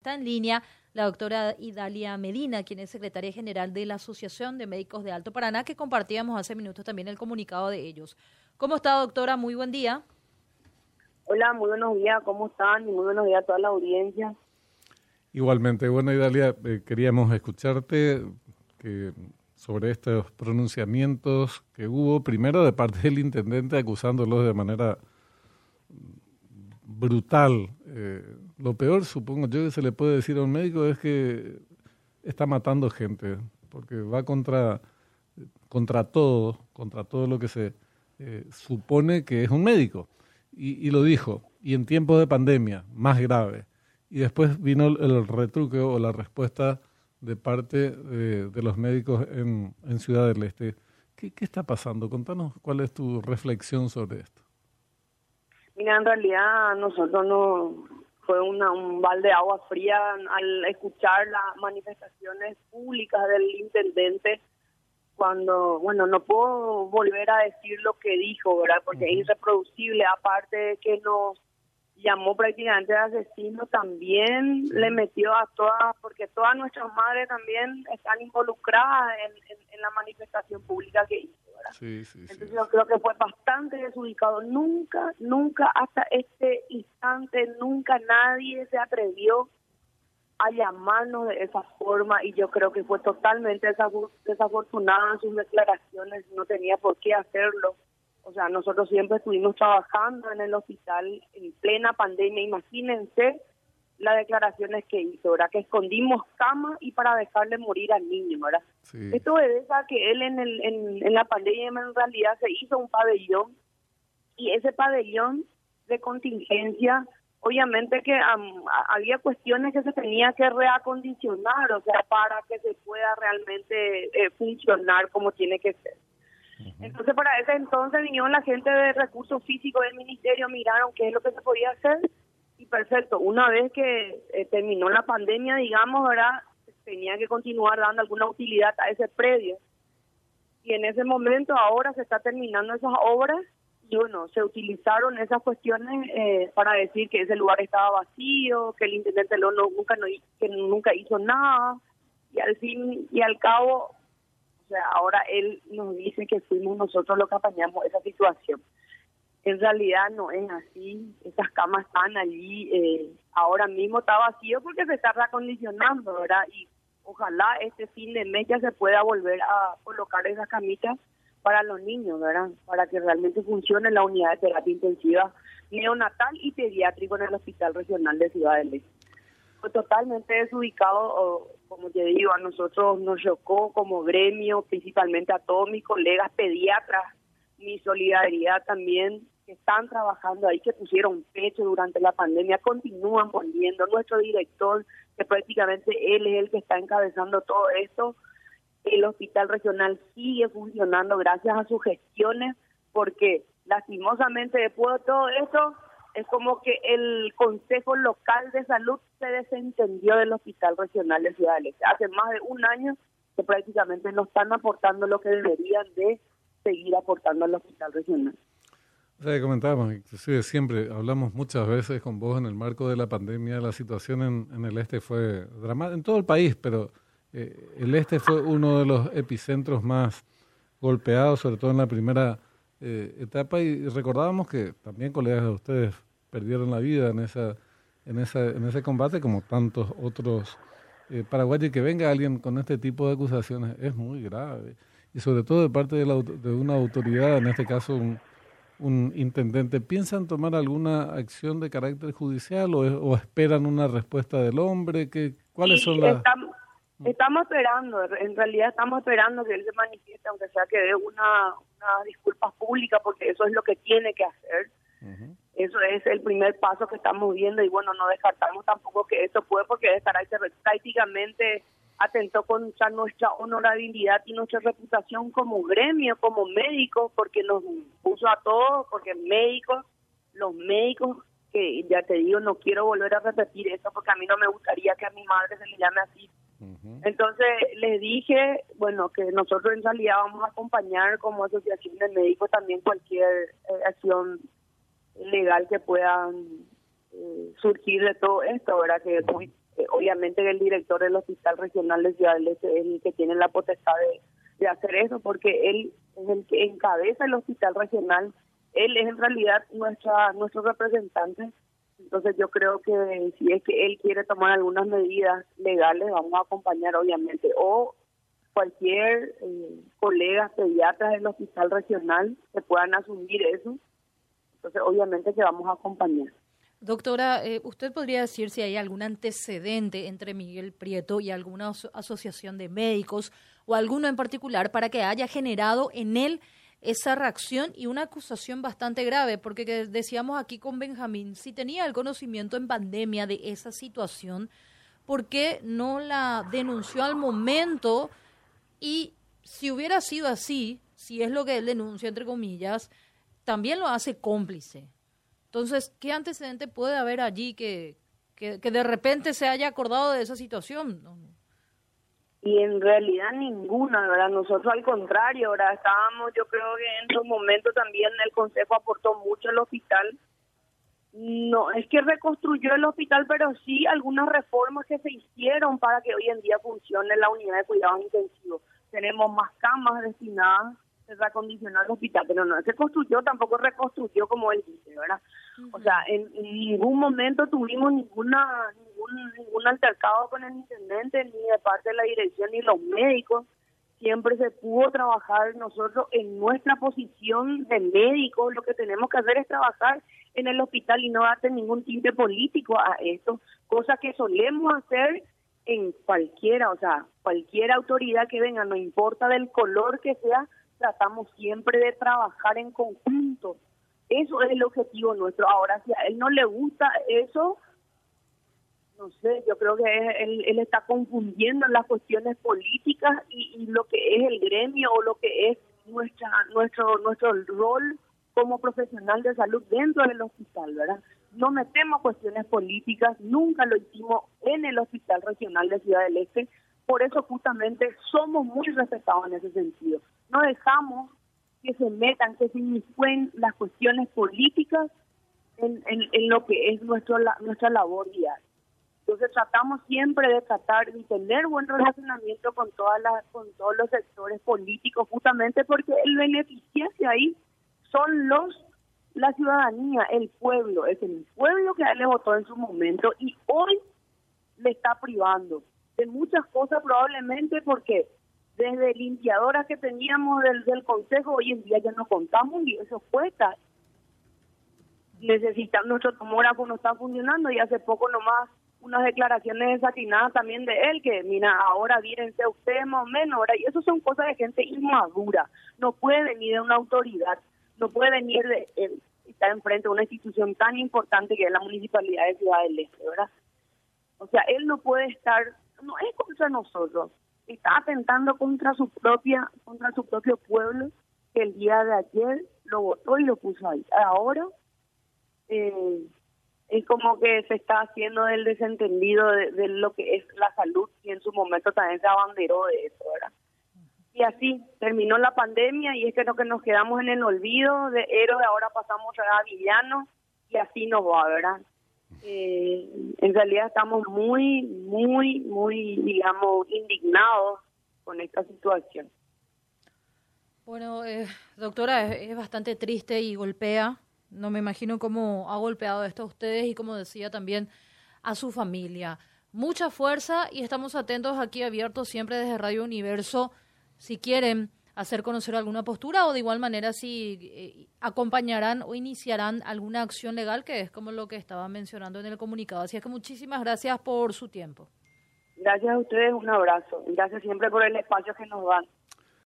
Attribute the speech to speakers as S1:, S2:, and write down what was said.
S1: Está en línea la doctora Idalia Medina, quien es secretaria general de la Asociación de Médicos de Alto Paraná, que compartíamos hace minutos también el comunicado de ellos. ¿Cómo está, doctora? Muy buen día.
S2: Hola, muy buenos días. ¿Cómo están? Y muy buenos días a toda la audiencia.
S3: Igualmente. Bueno, Idalia, eh, queríamos escucharte que sobre estos pronunciamientos que hubo, primero de parte del intendente acusándolos de manera brutal. Eh, lo peor, supongo yo, que se le puede decir a un médico es que está matando gente, porque va contra, contra todo, contra todo lo que se eh, supone que es un médico. Y, lo dijo, y en tiempos de pandemia, más grave. Y después vino el, retruque o la respuesta de parte de los médicos en, en Ciudad del Este. ¿Qué, ¿Qué está pasando? Contanos cuál es tu reflexión sobre esto.
S2: Mira, en realidad nosotros no fue una, un balde de agua fría al escuchar las manifestaciones públicas del intendente cuando, bueno, no puedo volver a decir lo que dijo, ¿verdad? Porque es irreproducible, aparte de que nos llamó prácticamente de asesino, también le metió a todas, porque todas nuestras madres también están involucradas en, en la manifestación pública que hizo. Entonces yo creo que fue bastante desubicado. Nunca, nunca, hasta este instante, nunca nadie se atrevió a llamarnos de esa forma y yo creo que fue totalmente desafortunado en sus declaraciones, no tenía por qué hacerlo. O sea, nosotros siempre estuvimos trabajando en el hospital en plena pandemia, imagínense las declaraciones que hizo, ¿verdad? Que escondimos cama y para dejarle morir al niño, ¿verdad? Esto obedece a que él en, el, en, la pandemia en realidad se hizo un pabellón y ese pabellón de contingencia, obviamente que había cuestiones que se tenía que reacondicionar, o sea, para que se pueda realmente eh, funcionar como tiene que ser. Entonces, para ese entonces vinieron la gente de recursos físicos del ministerio, miraron qué es lo que se podía hacer y perfecto. Una vez que eh, terminó la pandemia, digamos, ¿verdad? Tenía que continuar dando alguna utilidad a ese predio. Y en ese momento ahora se está terminando esas obras y bueno, se utilizaron esas cuestiones eh, para decir que ese lugar estaba vacío, que el intendente no, nunca, no, nunca hizo nada y al fin y al cabo, o sea, ahora él nos dice que fuimos nosotros los que apañamos esa situación en realidad no es así. Esas camas están allí, eh, ahora mismo está vacío porque se está reacondicionando, ¿verdad? Y ojalá este fin de mes ya se pueda volver a colocar esas camitas para los niños, ¿verdad? Para que realmente funcione la unidad de terapia intensiva neonatal y pediátrico en el Hospital Regional de Ciudad del Este. Fue totalmente desubicado, como te digo, a nosotros nos chocó como gremio, principalmente a todos mis colegas pediatras, mi solidaridad también que están trabajando ahí, que pusieron pecho durante la pandemia, continúan poniendo. Nuestro director, que prácticamente él es el que está encabezando todo esto, el hospital regional sigue funcionando gracias a sus gestiones, porque lastimosamente después de todo eso, es como que el Consejo Local de Salud se desentendió del Hospital Regional de Ciudad del Este. Hace más de un año que prácticamente no están aportando lo que deberían de seguir aportando al hospital regional.
S3: Sea, comentábamos, inclusive siempre hablamos muchas veces con vos en el marco de la pandemia, la situación en, el este fue dramática, en todo el país, pero eh, el este fue uno de los epicentros más golpeados, sobre todo en la primera eh, etapa, y recordábamos que también colegas de ustedes perdieron la vida en esa en esa en ese combate como tantos otros eh, paraguayos. Que venga alguien con este tipo de acusaciones es muy grave. Y sobre todo de parte de, la, de una autoridad, en este caso un, un, intendente, ¿piensan tomar alguna acción de carácter judicial o, o esperan una respuesta del hombre? ¿Qué, ¿Cuáles son las...?
S2: Estamos, esperando, en realidad estamos esperando que él se manifieste, aunque sea que dé una, una disculpa pública, porque eso es lo que tiene que hacer. Eso es el primer paso que estamos viendo y bueno, no descartamos tampoco que eso puede porque estará prácticamente atentó contra nuestra honorabilidad y nuestra reputación como gremio, como médicos, porque nos puso a todos, porque médicos, los médicos, que ya te digo, no quiero volver a repetir eso porque a mí no me gustaría que a mi madre se le llame así. Entonces les dije, bueno, que nosotros en realidad vamos a acompañar como asociación de médicos también cualquier eh, acción legal que pueda eh, surgir de todo esto, ¿verdad? Que muy Eh, obviamente el director del Hospital Regional de Ciudad del Este es el que tiene la potestad de, hacer eso, porque él es el que encabeza el Hospital Regional, él es en realidad nuestra nuestro representante. Entonces yo creo que si es que él quiere tomar algunas medidas legales, vamos a acompañar obviamente. O cualquier eh, colega pediatra del hospital regional que puedan asumir eso. Entonces, obviamente que vamos a acompañar.
S1: Doctora, eh, ¿usted podría decir si hay algún antecedente entre Miguel Prieto y alguna asociación de médicos o alguno en particular para que haya generado en él esa reacción y una acusación bastante grave? Porque decíamos aquí con Benjamín, si tenía el conocimiento en pandemia de esa situación, ¿por qué no la denunció al momento? Y si hubiera sido así, si es lo que él denuncia, entre comillas, también lo hace cómplice. Entonces, ¿qué antecedente puede haber allí que, que, de repente se haya acordado de esa situación?
S2: Y en realidad ninguna, ¿verdad? Nosotros al contrario, ¿verdad? Estábamos, yo creo que en su momento también el Consejo aportó mucho al hospital. No, es que reconstruyó el hospital, pero sí algunas reformas que se hicieron para que hoy en día funcione la unidad de cuidados intensivos tenemos más camas destinadas a reacondicionar el hospital, pero no se construyó, tampoco reconstruyó como él dice, ¿verdad? O sea, en, ningún momento tuvimos ninguna ningún, ningún altercado con el intendente, ni de parte de la dirección, ni los médicos. Siempre se pudo trabajar nosotros en nuestra posición de médicos. Lo que tenemos que hacer es trabajar en el hospital y no darte ningún tinte político a esto, cosa que solemos hacer en cualquiera, o sea, cualquier autoridad que venga, no importa del color que sea, tratamos siempre de trabajar en conjunto. Eso es el objetivo nuestro. Ahora, si a él no le gusta eso, no sé, yo creo que él, él está confundiendo las cuestiones políticas y, y, lo que es el gremio o lo que es nuestra nuestro nuestro rol como profesional de salud dentro del hospital, ¿verdad? no metemos cuestiones políticas, nunca lo hicimos en el Hospital Regional de Ciudad del Este, por eso justamente somos muy respetados en ese sentido. No dejamos que se metan, que se iniquen las cuestiones políticas en, lo que es nuestro, nuestra labor diaria. Entonces tratamos siempre de tratar de tener buen relacionamiento con todas las, con todos los sectores políticos, justamente porque el beneficiario ahí son los la ciudadanía, el pueblo, es el pueblo que le votó en su momento y hoy le está privando de muchas cosas probablemente porque desde limpiadoras que teníamos del, del consejo hoy en día ya no contamos y eso cuesta. Necesitamos, nuestro tomógrafo no está funcionando y hace poco nomás unas declaraciones desatinadas también de él, que mira, ahora vírense ustedes más o menos, ahora, y eso son cosas de gente inmadura, no puede venir de una autoridad no puede venir de, eh, estar enfrente de una institución tan importante que es la Municipalidad de Ciudad del Este, ¿verdad? O sea, él no puede estar, no es contra nosotros, está atentando contra su propia, contra su propio pueblo, que el día de ayer lo votó y lo puso ahí. Ahora eh, es como que se está haciendo el desentendido de, lo que es la salud y en su momento también se abanderó de eso, ¿verdad? y así terminó la pandemia y es que lo que nos quedamos en el olvido de héroe ahora pasamos a villano y así nos va, ¿verdad? Eh, en realidad estamos muy, muy, muy, digamos, indignados con esta situación.
S1: Bueno, eh, doctora, es, bastante triste y golpea. No me imagino cómo ha golpeado esto a ustedes y como decía también a su familia. Mucha fuerza y estamos atentos aquí abiertos siempre desde Radio Universo si quieren hacer conocer alguna postura o de igual manera si eh, acompañarán o iniciarán alguna acción legal, que es como lo que estaba mencionando en el comunicado. Así es que muchísimas gracias por su tiempo.
S2: Gracias a ustedes, un abrazo. Gracias siempre por el espacio que nos dan.